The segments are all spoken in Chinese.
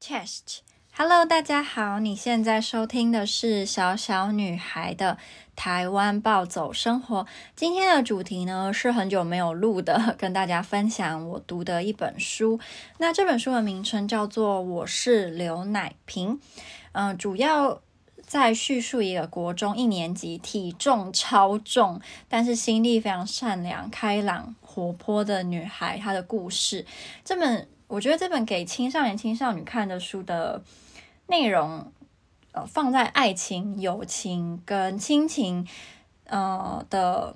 chest，hello，大家好，你现在收听的是小小女孩的台湾暴走生活。今天的主题呢，是很久没有录的，跟大家分享我读的一本书。那这本书的名称叫做《我是刘乃平》，嗯、主要在叙述一个国中一年级体重超重，但是心地非常善良、开朗、活泼的女孩她的故事。这本。我觉得这本给青少年、青少女看的书的内容，呃，放在爱情、友情跟亲情，呃的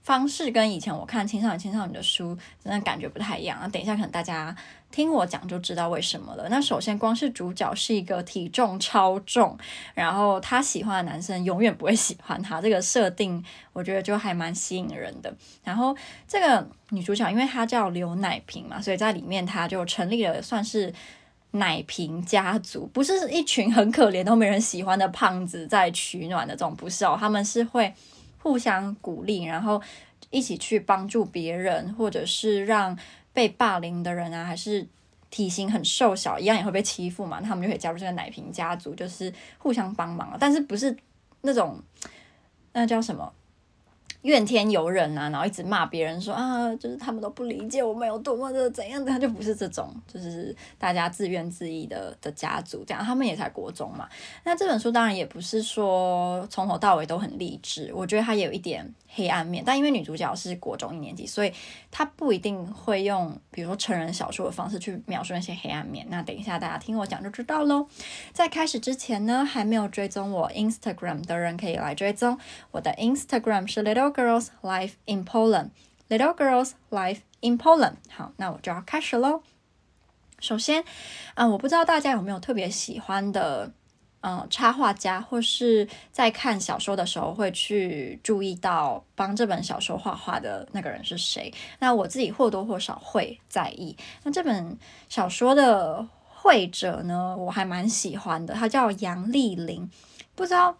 方式，跟以前我看青少年、青少女的书真的感觉不太一样。等一下，可能大家听我讲就知道为什么了。那首先，光是主角是一个体重超重，然后他喜欢的男生永远不会喜欢他，这个设定我觉得就还蛮吸引人的。然后这个女主角，因为她叫刘奶瓶嘛，所以在里面她就成立了算是奶瓶家族，不是一群很可怜都没人喜欢的胖子在取暖的这种，不是哦，他们是会。互相鼓励，然后一起去帮助别人，或者是让被霸凌的人啊，还是体型很瘦小，一样也会被欺负嘛，他们就可以加入这个奶瓶家族，就是互相帮忙。但是不是那种，那叫什么？怨天尤人啊，然后一直骂别人说啊，就是他们都不理解我们有多么的怎样的，他就不是这种，就是大家自怨自艾的的家族这样。他们也才国中嘛。那这本书当然也不是说从头到尾都很励志，我觉得它也有一点黑暗面。但因为女主角是国中一年级，所以她不一定会用比如说成人小说的方式去描述那些黑暗面。那等一下大家听我讲就知道喽。在开始之前呢，还没有追踪我 Instagram 的人可以来追踪我的 Instagram 是 little。Girls Life in Poland, Little Girls Life in Poland。好，那我就要开始喽。首先，啊、我不知道大家有没有特别喜欢的，嗯、插画家，或是在看小说的时候会去注意到帮这本小说画画的那个人是谁？那我自己或多或少会在意。那这本小说的绘者呢，我还蛮喜欢的，他叫杨丽玲。不知道，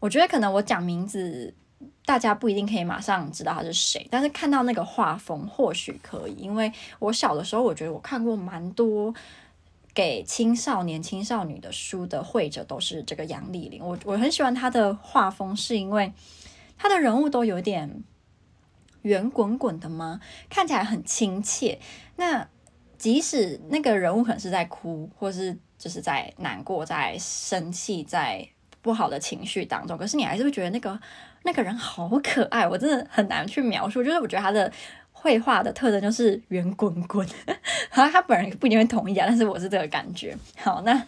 我觉得可能我讲名字。大家不一定可以马上知道他是谁，但是看到那个画风或许可以。因为我小的时候，我觉得我看过蛮多给青少年、青少女的书的绘者都是这个杨丽玲。我我很喜欢她的画风，是因为她的人物都有点圆滚滚的吗？看起来很亲切。那即使那个人物可能是在哭，或是就是在难过、在生气、在不好的情绪当中，可是你还是会觉得那个。那个人好可爱，我真的很难去描述。就是我觉得他的绘画的特征就是圆滚滚，好像他本人不一定会同意啊，但是我是这个感觉。好，那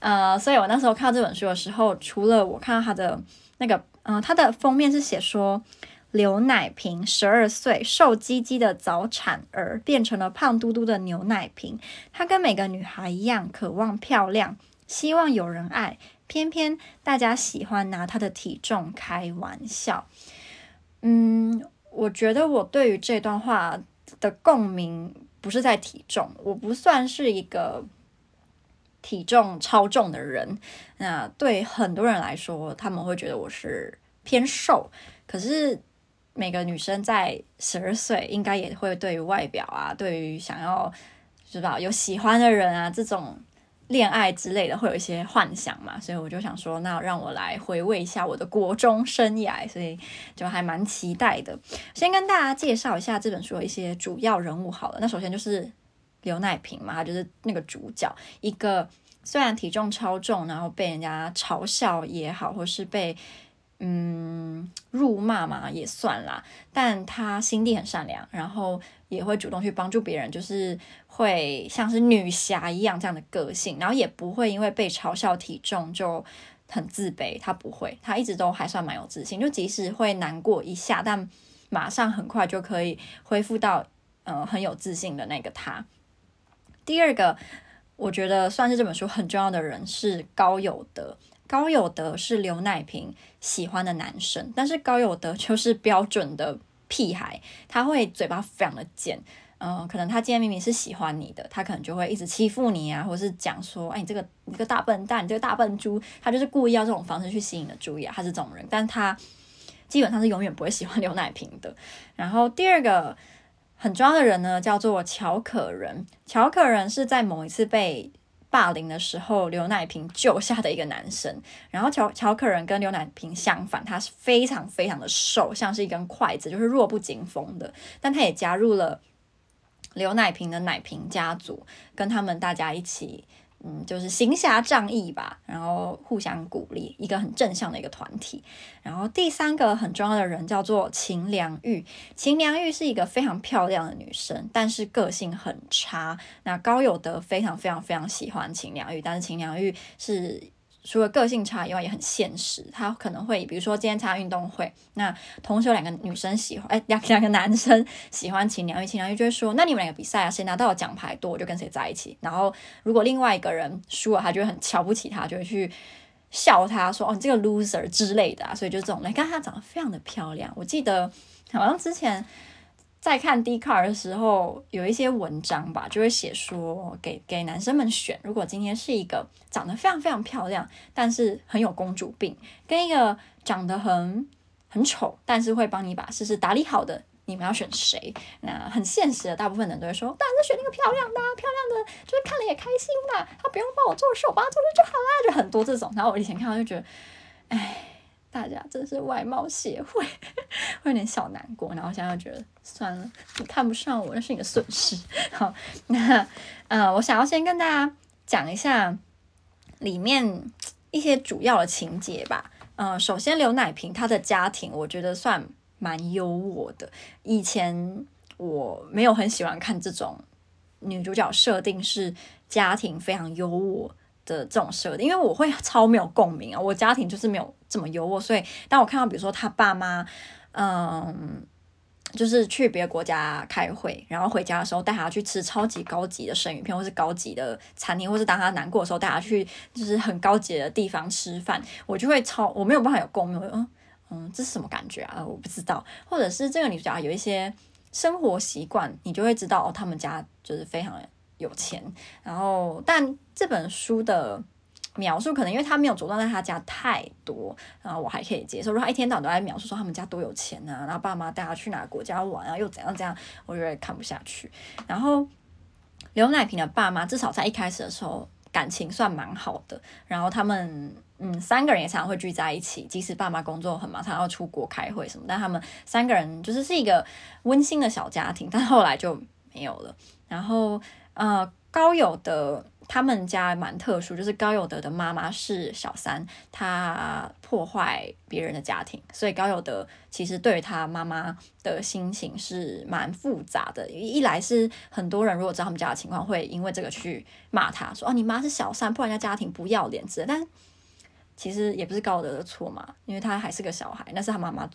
呃，所以我那时候看到这本书的时候，除了我看到他的那个，嗯、他的封面是写说刘奶瓶十二岁，瘦唧唧的早产儿变成了胖嘟嘟的牛奶瓶，她跟每个女孩一样，渴望漂亮，希望有人爱。偏偏大家喜欢拿他的体重开玩笑，嗯，我觉得我对于这段话的共鸣不是在体重，我不算是一个体重超重的人。那对很多人来说，他们会觉得我是偏瘦。可是每个女生在十二岁，应该也会对于外表啊，对于想要知道有喜欢的人啊这种。恋爱之类的会有一些幻想嘛，所以我就想说，那让我来回味一下我的国中生涯，所以就还蛮期待的。先跟大家介绍一下这本书的一些主要人物好了。那首先就是刘乃平嘛，他就是那个主角，一个虽然体重超重，然后被人家嘲笑也好，或是被嗯辱骂嘛也算啦，但他心地很善良，然后也会主动去帮助别人，就是。会像是女侠一样这样的个性，然后也不会因为被嘲笑体重就很自卑。她不会，她一直都还算蛮有自信，就即使会难过一下，但马上很快就可以恢复到嗯、呃、很有自信的那个她。第二个，我觉得算是这本书很重要的人是高有德。高有德是刘乃平喜欢的男生，但是高有德就是标准的屁孩，他会嘴巴非常的贱。嗯，可能他今天明明是喜欢你的，他可能就会一直欺负你啊，或是讲说，哎，你这个你个大笨蛋，你这个大笨猪，他就是故意要这种方式去吸引你的注意啊，他是这种人，但他基本上是永远不会喜欢刘奶瓶的。然后第二个很重要的人呢，叫做乔可人，乔可人是在某一次被霸凌的时候刘乃平救下的一个男生。然后乔乔可人跟刘乃平相反，他是非常非常的瘦，像是一根筷子，就是弱不禁风的。但他也加入了刘乃平的奶瓶家族，跟他们大家一起。嗯，就是行侠仗义吧，然后互相鼓励，一个很正向的一个团体。然后第三个很重要的人叫做秦良玉，秦良玉是一个非常漂亮的女生，但是个性很差。那高有德非常非常非常喜欢秦良玉，但是秦良玉是。除了个性差以外，也很现实。他可能会，比如说今天参加运动会，那同时有两个女生喜欢，哎，两两个男生喜欢秦良玉，秦良玉就会说，那你们两个比赛啊，谁拿到奖牌多，我就跟谁在一起。然后如果另外一个人输了，他就会很瞧不起他，就会去笑他说，哦，你这个 loser 之类的啊。所以就这种，来看她长得非常的漂亮。我记得好像之前。在看 d c a r 的时候，有一些文章吧，就会写说给给男生们选，如果今天是一个长得非常非常漂亮，但是很有公主病，跟一个长得很很丑，但是会帮你把事事打理好的，你们要选谁？那很现实的，大部分人都会说，当然是选那个漂亮的，漂亮的就是看了也开心嘛，他不用帮我做事，我帮他做事就好啦，就很多这种。然后我以前看到就觉得，哎。大家真是外貌协会，会有点小难过。然后现在又觉得算了，你看不上我那是你的损失。好，那呃，我想要先跟大家讲一下里面一些主要的情节吧。呃，首先刘乃平她的家庭，我觉得算蛮优渥的。以前我没有很喜欢看这种女主角设定是家庭非常优渥。的这种设定，因为我会超没有共鸣啊，我家庭就是没有这么优渥，所以当我看到比如说他爸妈，嗯，就是去别的国家开会，然后回家的时候带他去吃超级高级的生鱼片，或是高级的餐厅，或是当他难过的时候带他去就是很高级的地方吃饭，我就会超我没有办法有共鸣，嗯嗯，这是什么感觉啊？我不知道，或者是这个女主角有一些生活习惯，你就会知道哦，他们家就是非常。有钱，然后但这本书的描述可能因为他没有着重在他家太多，然后我还可以接受。如果他一天到晚都在描述说他们家多有钱啊，然后爸妈带他去哪个国家玩啊，又怎样怎样，我觉得看不下去。然后刘乃平的爸妈至少在一开始的时候感情算蛮好的，然后他们嗯三个人也常常会聚在一起，即使爸妈工作很忙，常常要出国开会什么，但他们三个人就是是一个温馨的小家庭。但后来就没有了，然后。呃，高有德他们家蛮特殊，就是高有德的妈妈是小三，她破坏别人的家庭，所以高有德其实对于他妈妈的心情是蛮复杂的。一来是很多人如果知道他们家的情况，会因为这个去骂他说：“哦，你妈是小三，破坏人家家庭，不要脸之类。”但其实也不是高有德的错嘛，因为他还是个小孩，那是他妈妈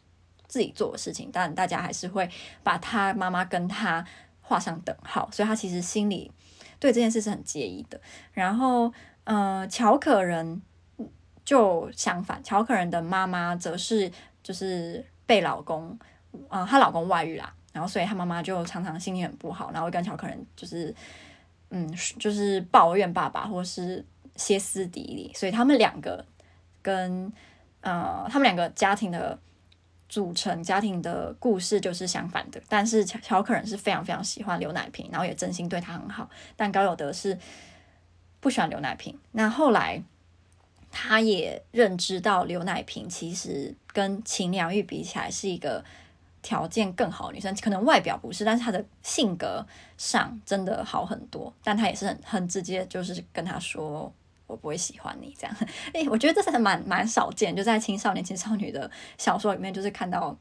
自己做的事情，但大家还是会把他妈妈跟他。画上等号，所以他其实心里对这件事是很介意的。然后，呃，乔可人就相反，乔可人的妈妈则是就是被老公，啊、她老公外遇啦，然后所以她妈妈就常常心情很不好，然后跟乔可人就是，嗯，就是抱怨爸爸或是歇斯底里，所以他们两个跟呃，他们两个家庭的。组成家庭的故事就是相反的，但是乔乔可人是非常非常喜欢刘乃平，然后也真心对他很好。但高有德是不喜欢刘乃平。那后来他也认知到刘乃平其实跟秦良玉比起来是一个条件更好的女生，可能外表不是，但是她的性格上真的好很多。但他也是很很直接，就是跟他说。我不会喜欢你这样，诶，我觉得这是蛮蛮少见，就在青少年、青少女的小说里面，就是看到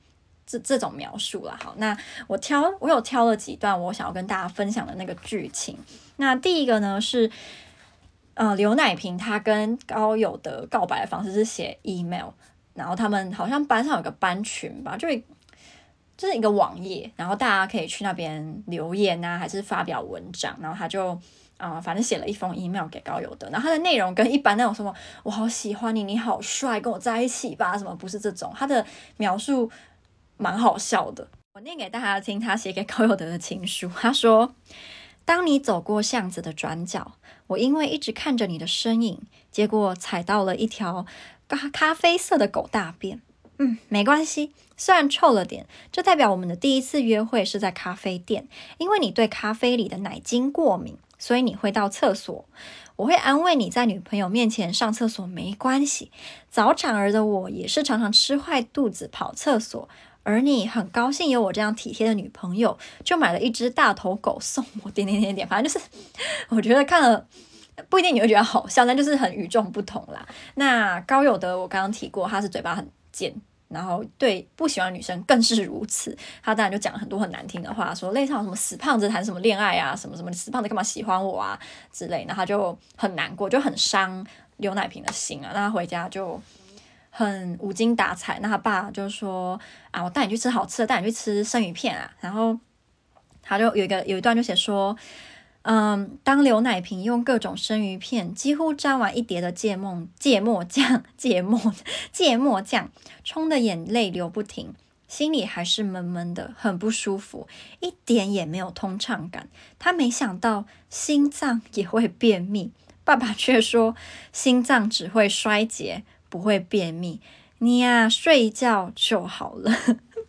这这种描述了。好，那我挑，我有挑了几段我想要跟大家分享的那个剧情。那第一个呢是，呃，刘乃平他跟高友的告白的方式是写 email，然后他们好像班上有个班群吧，就就是一个网页，然后大家可以去那边留言啊，还是发表文章，然后他就。啊、反正写了一封 email 给高有德，然后他的内容跟一般那种什么“我好喜欢你，你好帅，跟我在一起吧”什么不是这种，他的描述蛮好笑的。我念给大家听，他写给高有德的情书。他说：“当你走过巷子的转角，我因为一直看着你的身影，结果踩到了一条咖咖啡色的狗大便。嗯，没关系，虽然臭了点，这代表我们的第一次约会是在咖啡店，因为你对咖啡里的奶精过敏。”所以你会到厕所。我会安慰你在女朋友面前上厕所没关系。早产儿的我也是常常吃坏肚子跑厕所，而你很高兴有我这样体贴的女朋友，就买了一只大头狗送我。点点点点，反正就是 我觉得看了不一定你会觉得好笑，但就是很与众不同啦。那高有德我刚刚提过，他是嘴巴很贱。然后对不喜欢女生更是如此，他当然就讲了很多很难听的话，说类似什么死胖子谈什么恋爱啊，什么什么死胖子干嘛喜欢我啊之类，然后他就很难过，就很伤刘乃平的心啊。那他回家就很无精打采，那他爸就说啊，我带你去吃好吃的，带你去吃生鱼片啊。然后他就有一个有一段就写说。嗯，当刘乃平用各种生鱼片几乎沾完一碟的芥末芥末酱芥末芥末酱，冲的眼泪流不停，心里还是闷闷的，很不舒服，一点也没有通畅感。他没想到心脏也会便秘，爸爸却说心脏只会衰竭，不会便秘。你呀，睡一觉就好了。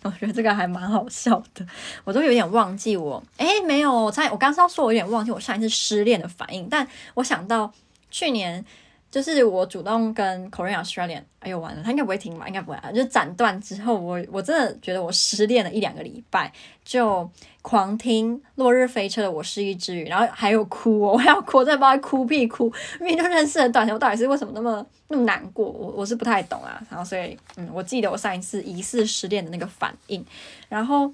我觉得这个还蛮好笑的，我都有点忘记我，哎，没有，我才我刚刚说，我有点忘记我上一次失恋的反应，但我想到去年。就是我主动跟 Korean Australian，哎呦完了，他应该不会听吧？应该不会啊。就斩断之后，我我真的觉得我失恋了一两个礼拜，就狂听《落日飞车》的《我是一只鱼》，然后还有哭哦，我还要哭，我真的不知道哭屁哭，明明就认识很短，我到底是为什么那么那么难过？我我是不太懂啊。然后所以，嗯，我记得我上一次疑似失恋的那个反应，然后，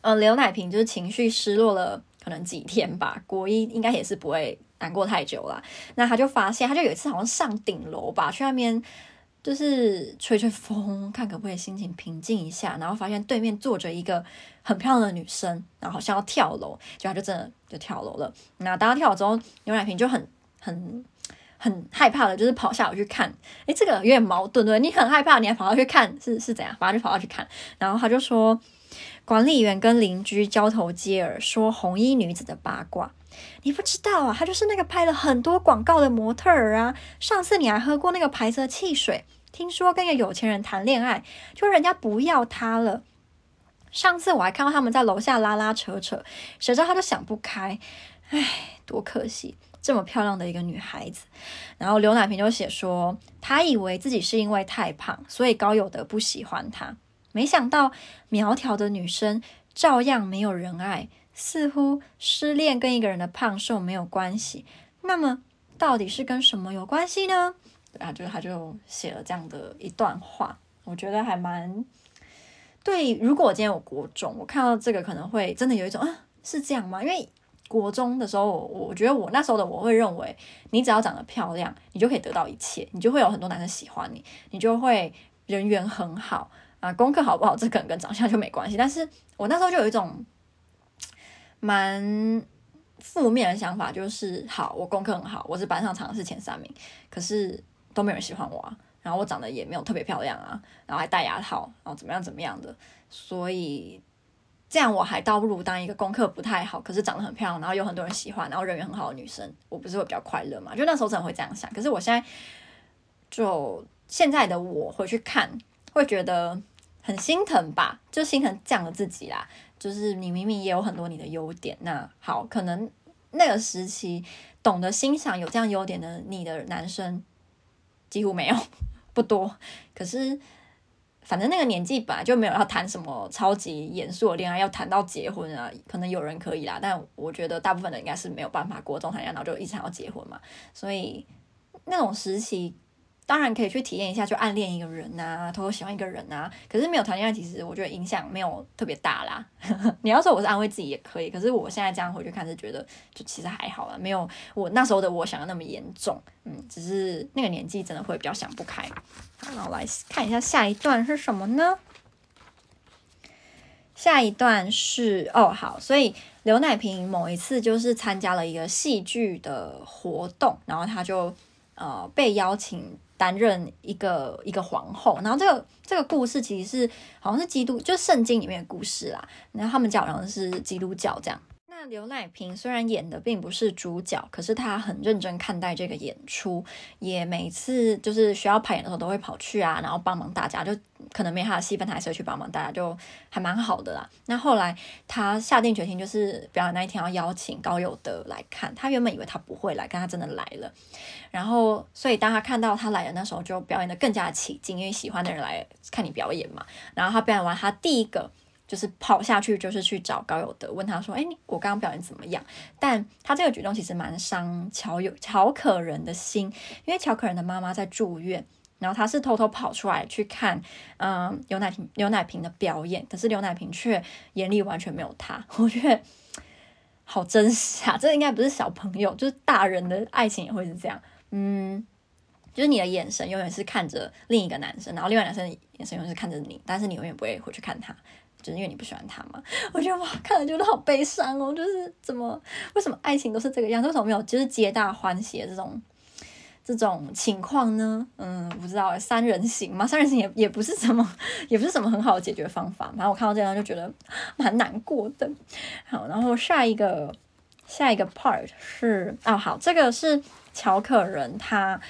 呃，刘乃平就是情绪失落了，可能几天吧。国一应该也是不会。难过太久了，那他就发现，他就有一次好像上顶楼吧，去那边就是吹吹风，看可不可以心情平静一下。然后发现对面坐着一个很漂亮的女生，然后好像要跳楼，就他就真的就跳楼了。那当他跳楼之后，牛奶瓶就很很很害怕的，就是跑下楼去看。诶，这个有点矛盾，对，你很害怕，你还跑下去看，是是怎样？反正就跑下去看，然后他就说，管理员跟邻居交头接耳，说红衣女子的八卦。你不知道啊，她就是那个拍了很多广告的模特儿啊。上次你还喝过那个牌子的汽水，听说跟一个有钱人谈恋爱，就人家不要她了。上次我还看到他们在楼下拉拉扯扯，谁知道他就想不开，唉，多可惜，这么漂亮的一个女孩子。然后刘乃平就写说，他以为自己是因为太胖，所以高有德不喜欢他，没想到苗条的女生照样没有人爱。似乎失恋跟一个人的胖瘦没有关系，那么到底是跟什么有关系呢？啊，就是他就写了这样的一段话，我觉得还蛮对。如果我今天有国中，我看到这个可能会真的有一种啊，是这样吗？因为国中的时候，我我觉得我那时候的我会认为，你只要长得漂亮，你就可以得到一切，你就会有很多男生喜欢你，你就会人缘很好啊，功课好不好，这可能跟长相就没关系。但是我那时候就有一种。蛮负面的想法就是，好，我功课很好，我是班上常是前三名，可是都没有人喜欢我啊。然后我长得也没有特别漂亮啊，然后还戴牙套，然后怎么样怎么样的，所以这样我还倒不如当一个功课不太好，可是长得很漂亮，然后有很多人喜欢，然后人缘很好的女生，我不是会比较快乐嘛？就那时候真的会这样想。可是我现在就现在的我回去看，会觉得很心疼吧，就心疼这样的自己啦。就是你明明也有很多你的优点，那好，可能那个时期懂得欣赏有这样优点的你的男生几乎没有，不多。可是反正那个年纪本来就没有要谈什么超级严肃的恋爱，要谈到结婚啊，可能有人可以啦，但我觉得大部分人应该是没有办法过中谈恋爱，然后就一直想要结婚嘛。所以那种时期。当然可以去体验一下，就暗恋一个人呐、啊，偷偷喜欢一个人呐、可是没有谈恋爱，其实我觉得影响没有特别大啦。你要说我是安慰自己也可以，可是我现在这样回去看，是觉得就其实还好啦，没有我那时候的我想的那么严重。嗯，只是那个年纪真的会比较想不开。好，那我来看一下下一段是什么呢？下一段是哦，好，所以刘乃平某一次就是参加了一个戏剧的活动，然后他就呃被邀请。担任一个一个皇后，然后这个这个故事其实是好像是基督，就圣经里面的故事啦。然后他们讲好像是基督教这样。那刘乃平虽然演的并不是主角，可是他很认真看待这个演出，也每次就是需要排演的时候都会跑去啊，然后帮忙大家，就可能没他的戏份，他还是会去帮忙，大家就还蛮好的啦。那后来他下定决心，就是表演那一天要邀请高友德来看。他原本以为他不会来，但他真的来了。然后，所以当他看到他来的那时候，就表演得更加起劲，因为喜欢的人来看你表演嘛。然后他表演完，他第一个。就是跑下去，就是去找高友德，问他说：“哎，你我刚刚表演怎么样？”但他这个举动其实蛮伤乔有乔可人的心，因为乔可人的妈妈在住院，然后他是偷偷跑出来去看，嗯，刘乃平刘乃平的表演，可是刘乃平却眼里完全没有他。我觉得好真实啊！这应该不是小朋友，就是大人的爱情也会是这样。嗯，就是你的眼神永远是看着另一个男生，然后另外男生的眼神永远是看着你，但是你永远不会回去看他。就是因为你不喜欢他嘛，我觉得哇，看了觉得好悲伤哦。就是怎么，为什么爱情都是这个样子？为什么没有就是皆大欢喜的这种这种情况呢？嗯，不知道，三人行嘛，三人行也也不是什么，也不是什么很好的解决方法。反正我看到这样就觉得蛮难过的。好，然后下一个下一个 part 是哦，好，这个是乔可人他。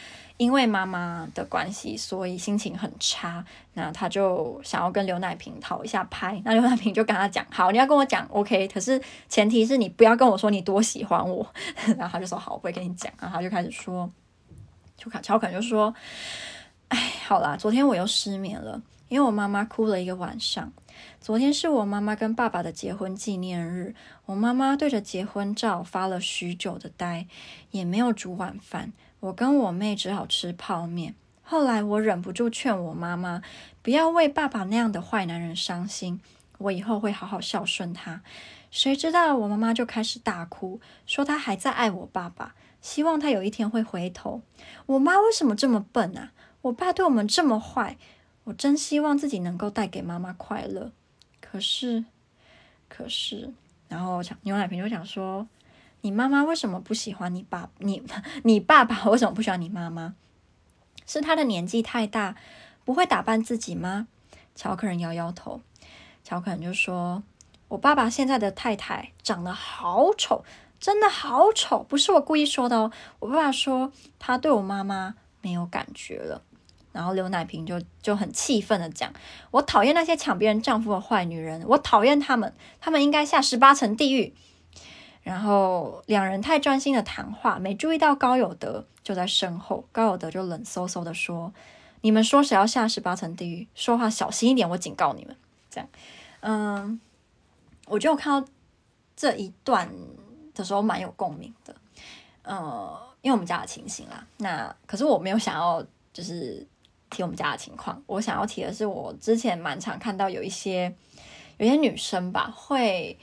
因为妈妈的关系，所以心情很差。那他就想要跟刘乃平讨一下拍。那刘乃平就跟他讲：“好，你要跟我讲，OK。可是前提是你不要跟我说你多喜欢我。”然后他就说：“好，我不会跟你讲。”然后他就开始说：“就看乔可就说，哎，好啦，昨天我又失眠了，因为我妈妈哭了一个晚上。昨天是我妈妈跟爸爸的结婚纪念日，我妈妈对着结婚照发了许久的呆，也没有煮晚饭。”我跟我妹只好吃泡面。后来我忍不住劝我妈妈不要为爸爸那样的坏男人伤心，我以后会好好孝顺他。谁知道我妈妈就开始大哭，说她还在爱我爸爸，希望他有一天会回头。我妈为什么这么笨啊？我爸对我们这么坏，我真希望自己能够带给妈妈快乐。可是，可是，然后牛奶瓶就想说。你妈妈为什么不喜欢你爸？你 你爸爸为什么不喜欢你妈妈？是他的年纪太大，不会打扮自己吗？乔可人摇摇头。乔可人就说：“我爸爸现在的太太长得好丑，真的好丑，不是我故意说的哦。我爸爸说他对我妈妈没有感觉了。”然后刘奶瓶就就很气愤的讲：“我讨厌那些抢别人丈夫的坏女人，我讨厌他们，他们应该下十八层地狱。”然后两人太专心的谈话，没注意到高有德就在身后。高有德就冷飕飕的说：“你们说谁要下十八层地狱？说话小心一点，我警告你们。”这样，嗯，我觉得我看到这一段的时候蛮有共鸣的，呃，因为我们家的情形啦。那可是我没有想要就是提我们家的情况，我想要提的是我之前蛮常看到有一些有些女生吧会。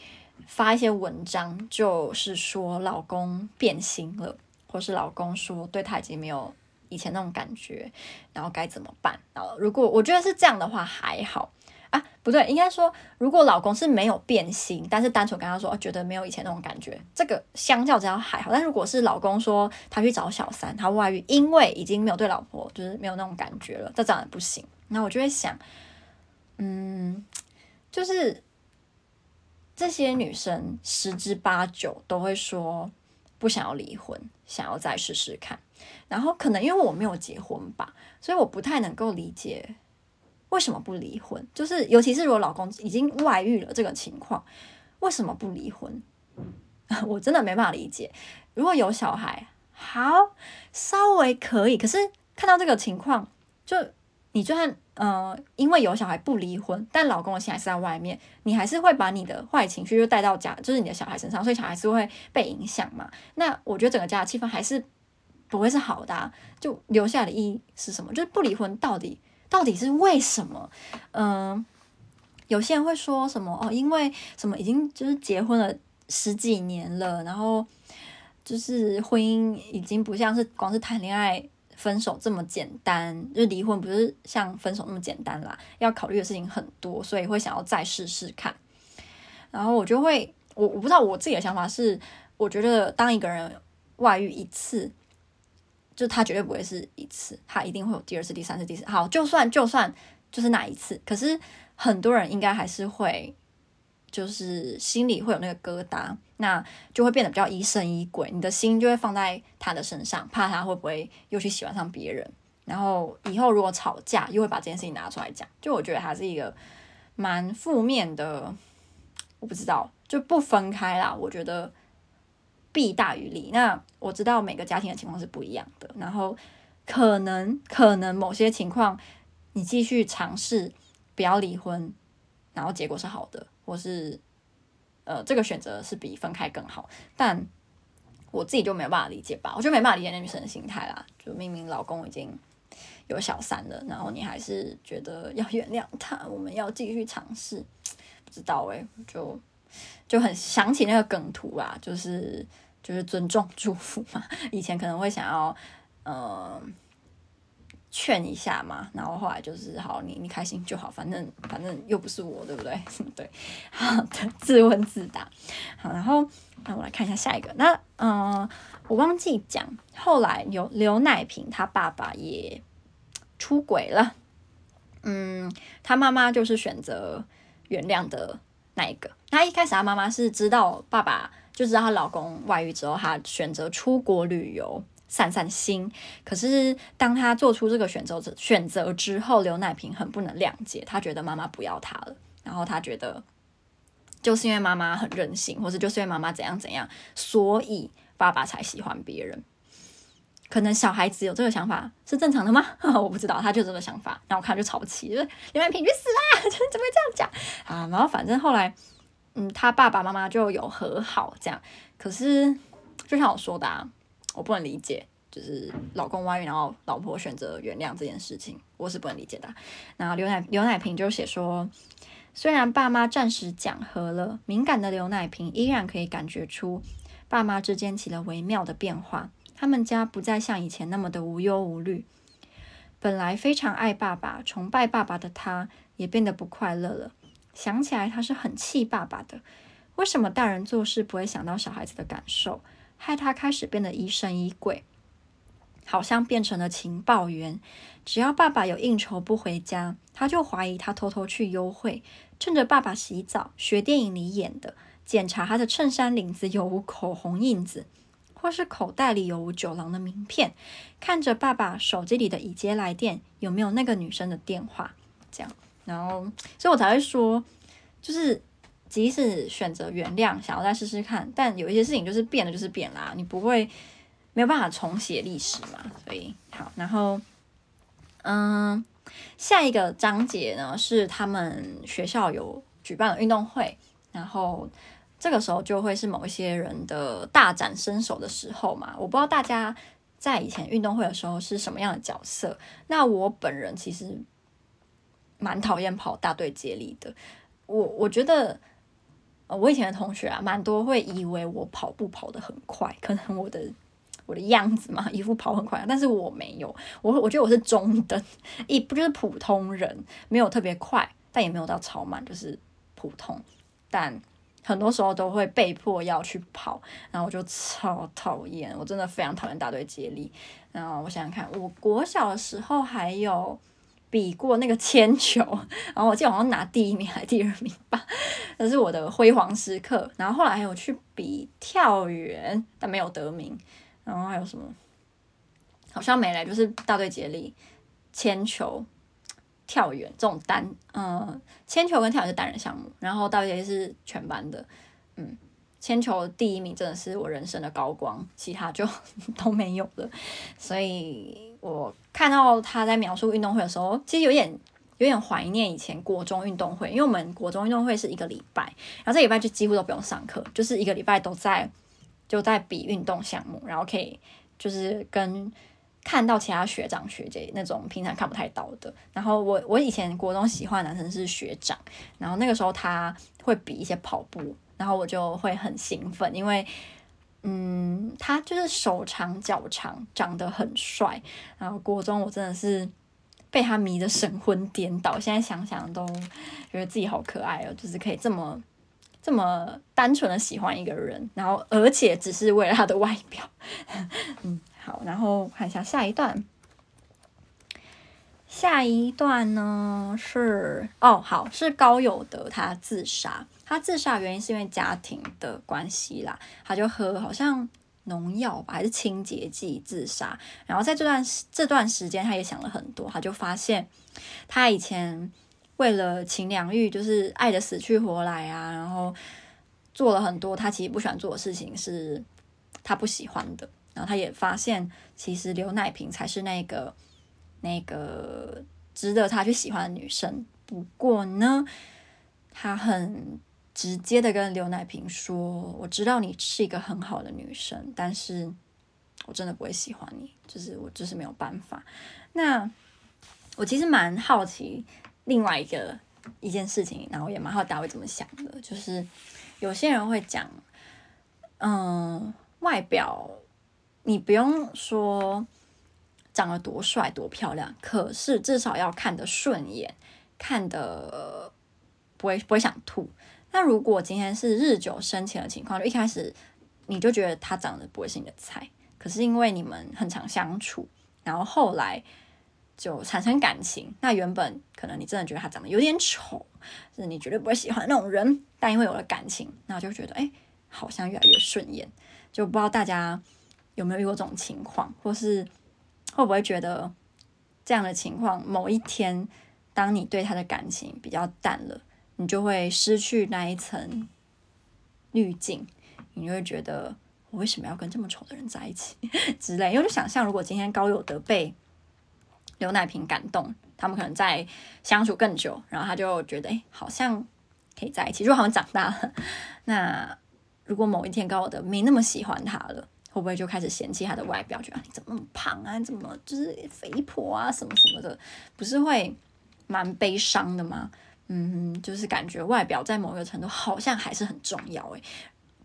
发一些文章，就是说老公变心了，或是老公说对他已经没有以前那种感觉，然后该怎么办？然后如果我觉得是这样的话还好啊，不对，应该说如果老公是没有变心，但是单纯跟他说觉得没有以前那种感觉，这个相较之下还好。但如果是老公说他去找小三，他外遇，因为已经没有对老婆就是没有那种感觉了，这当然不行。那我就会想，嗯，就是。这些女生十之八九都会说不想要离婚，想要再试试看。然后可能因为我没有结婚吧，所以我不太能够理解为什么不离婚。就是尤其是如果老公已经外遇了这个情况，为什么不离婚？我真的没办法理解。如果有小孩，好，稍微可以。可是看到这个情况，就你就算。呃，因为有小孩不离婚，但老公的心还是在外面，你还是会把你的坏情绪就带到家，就是你的小孩身上，所以小孩是会被影响嘛。那我觉得整个家的气氛还是不会是好的，就留下的意义是什么？就是不离婚到底到底是为什么？嗯、有些人会说什么哦，因为什么已经就是结婚了十几年了，然后就是婚姻已经不像是光是谈恋爱。分手这么简单，就离婚不是像分手那么简单啦，要考虑的事情很多，所以会想要再试试看。然后我就会，我我不知道我自己的想法是，我觉得当一个人外遇一次，就他绝对不会是一次，他一定会有第二次、第三次、第四。好，就算就算就是那一次，可是很多人应该还是会。就是心里会有那个疙瘩，那就会变得比较疑神疑鬼，你的心就会放在他的身上，怕他会不会又去喜欢上别人。然后以后如果吵架，又会把这件事情拿出来讲。就我觉得还是一个蛮负面的，我不知道，就不分开啦。我觉得弊大于利。那我知道每个家庭的情况是不一样的，然后可能可能某些情况，你继续尝试不要离婚，然后结果是好的，或是呃这个选择是比分开更好，但。我自己就没有办法理解吧，我就没办法理解那女生的心态啦。就明明老公已经有小三了，然后你还是觉得要原谅他，我们要继续尝试。不知道诶、就就很想起那个梗图啊，就是就是尊重 祝福嘛。以前可能会想要呃劝一下嘛，然后后来就是好，你你开心就好，反正反正又不是我，对不对？对，好的，自问自答。好，然后。那我来看一下下一个。那嗯、我忘记讲，后来有刘乃平他爸爸也出轨了。嗯，他妈妈就是选择原谅的那一个。那一开始他妈妈是知道爸爸就知道她老公外遇之后，她选择出国旅游散散心。可是当他做出这个选择选择之后，刘乃平很不能谅解，他觉得妈妈不要他了，然后他觉得。就是因为妈妈很任性，或者就是因为妈妈怎样怎样，所以爸爸才喜欢别人。可能小孩子有这个想法是正常的吗？我不知道，他就这个想法。然后我看就吵气，就是刘乃平去死啦！怎么会这样讲啊？然后反正后来，嗯，他爸爸妈妈就有和好这样。可是就像我说的啊，我不能理解，就是老公外遇，然后老婆选择原谅这件事情，我是不能理解的。然后刘奶刘奶平就写说。虽然爸妈暂时讲和了，敏感的刘奶平依然可以感觉出爸妈之间起了微妙的变化。他们家不再像以前那么的无忧无虑。本来非常爱爸爸、崇拜爸爸的他，也变得不快乐了。想起来，他是很气爸爸的。为什么大人做事不会想到小孩子的感受，害他开始变得疑神疑鬼，好像变成了情报员。只要爸爸有应酬不回家，他就怀疑他偷偷去幽会。趁着爸爸洗澡，学电影里演的，检查他的衬衫领子有无口红印子，或是口袋里有无酒廊的名片，看着爸爸手机里的已接来电有没有那个女生的电话，这样，然后，所以我才会说，就是即使选择原谅，想要再试试看，但有一些事情就是变了就是变啦，你不会没有办法重写历史嘛，所以好，然后，嗯。下一个章节呢，是他们学校有举办了运动会，然后这个时候就会是某一些人的大展身手的时候嘛。我不知道大家在以前运动会的时候是什么样的角色。那我本人其实蛮讨厌跑大队接力的。我我觉得，呃我以前的同学啊，蛮多会以为我跑步跑得很快，可能我的。我的样子嘛，一副跑很快，但是我没有，我我觉得我是中等，一不就是普通人，没有特别快，但也没有到超慢，就是普通。但很多时候都会被迫要去跑，然后我就超讨厌，我真的非常讨厌大队接力。然后我想想看，我国小的时候还有比过那个铅球，然后我记得好像拿第一名还是第二名吧，那是我的辉煌时刻。然后后来还有去比跳远，但没有得名。然后还有什么？好像没来，就是大队接力、铅球、跳远这种单，嗯，铅球跟跳远是单人项目，然后大队接力是全班的，嗯，铅球第一名真的是我人生的高光，其他就 都没有了。所以我看到他在描述运动会的时候，其实有点有点怀念以前国中运动会，因为我们国中运动会是一个礼拜，然后这礼拜就几乎都不用上课，就是一个礼拜都在。就在比运动项目，然后可以就是跟看到其他学长学姐那种平常看不太到的。然后我我以前国中喜欢男生是学长，然后那个时候他会比一些跑步，然后我就会很兴奋，因为嗯，他就是手长脚长，长得很帅。然后国中我真的是被他迷得神魂颠倒，现在想想都觉得自己好可爱哦，就是可以这么。这么单纯的喜欢一个人，然后而且只是为了他的外表，嗯，好，然后看一下下一段。下一段呢是哦，好，是高友德他自杀，他自杀原因是因为家庭的关系啦，他就喝好像农药吧，还是清洁剂自杀。然后在这段这段时间，他也想了很多，他就发现他以前为了秦良玉，就是爱得死去活来啊，然后做了很多他其实不喜欢做的事情，是他不喜欢的。然后他也发现，其实刘乃平才是那个那个值得他去喜欢的女生。不过呢，他很。直接的跟刘乃平说：“我知道你是一个很好的女生，但是我真的不会喜欢你，就是我就是没有办法。”那我其实蛮好奇另外一个一件事情，然后也蛮好奇大家会怎么想的，就是有些人会讲，嗯，外表你不用说长得多帅多漂亮，可是至少要看得顺眼，看得不会不会想吐。那如果今天是日久生情的情况，就一开始你就觉得他长得不会是你的菜，可是因为你们很常相处，然后后来就产生感情。那原本可能你真的觉得他长得有点丑，是你绝对不会喜欢那种人，但因为有了感情，那就觉得哎，好像越来越顺眼。就不知道大家有没有遇过这种情况，或是会不会觉得这样的情况，某一天当你对他的感情比较淡了。你就会失去那一层滤镜，你就会觉得我为什么要跟这么丑的人在一起 之类。因为就想象，如果今天高友德被刘乃平感动，他们可能在相处更久，然后他就觉得，哎，好像可以在一起，就好像长大了。那如果某一天高友德没那么喜欢他了，会不会就开始嫌弃他的外表，觉得你怎么那么胖啊，怎么就是肥婆啊，什么什么的，不是会蛮悲伤的吗？嗯，就是感觉外表在某一个程度好像还是很重要诶，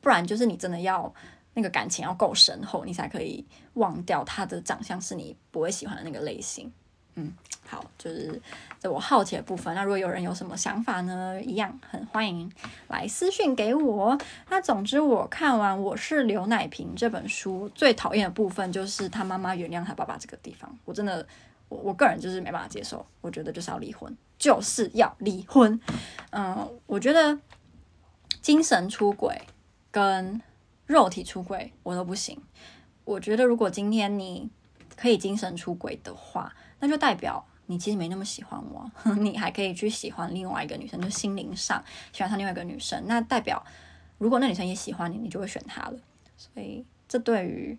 不然就是你真的要那个感情要够深厚，你才可以忘掉他的长相是你不会喜欢的那个类型。嗯，好，就是这我好奇的部分。那如果有人有什么想法呢，一样很欢迎来私讯给我。那总之我看完《我是刘乃平》这本书，最讨厌的部分就是他妈妈原谅他爸爸这个地方，我真的。我我个人就是没办法接受，我觉得就是要离婚，就是要离婚。嗯，我觉得精神出轨跟肉体出轨我都不行。我觉得如果今天你可以精神出轨的话，那就代表你其实没那么喜欢我，你还可以去喜欢另外一个女生，就心灵上喜欢上另外一个女生。那代表如果那女生也喜欢你，你就会选她了。所以这对于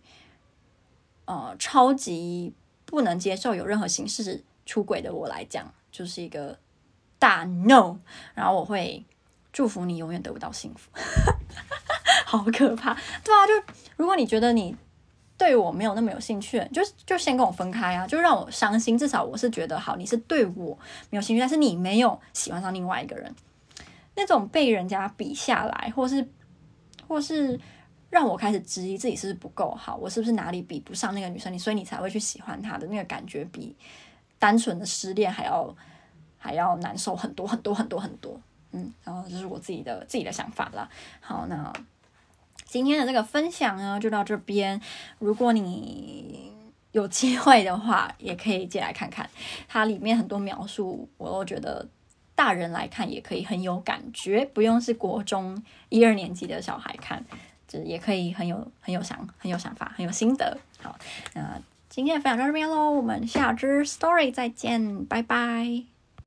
呃超级。不能接受有任何形式出轨的我来讲，就是一个大 no。然后我会祝福你永远得不到幸福，好可怕。对啊，就如果你觉得你对我没有那么有兴趣，就就先跟我分开啊，就让我伤心。至少我是觉得好，你是对我没有兴趣，但是你没有喜欢上另外一个人，那种被人家比下来，或是或是。让我开始质疑自己是不是不够好，我是不是哪里比不上那个女生？你所以你才会去喜欢她的那个感觉，比单纯的失恋还要还要难受很多很多很多很多。嗯，然后这是我自己的自己的想法啦。好，那今天的这个分享呢，就到这边。如果你有机会的话，也可以借来看看，它里面很多描述，我都觉得大人来看也可以很有感觉，不用是国中一二年级的小孩看。就也可以很有很有想很有想法很有心得。好，那今天的分享到这边喽，我们下支 story 再见，拜拜。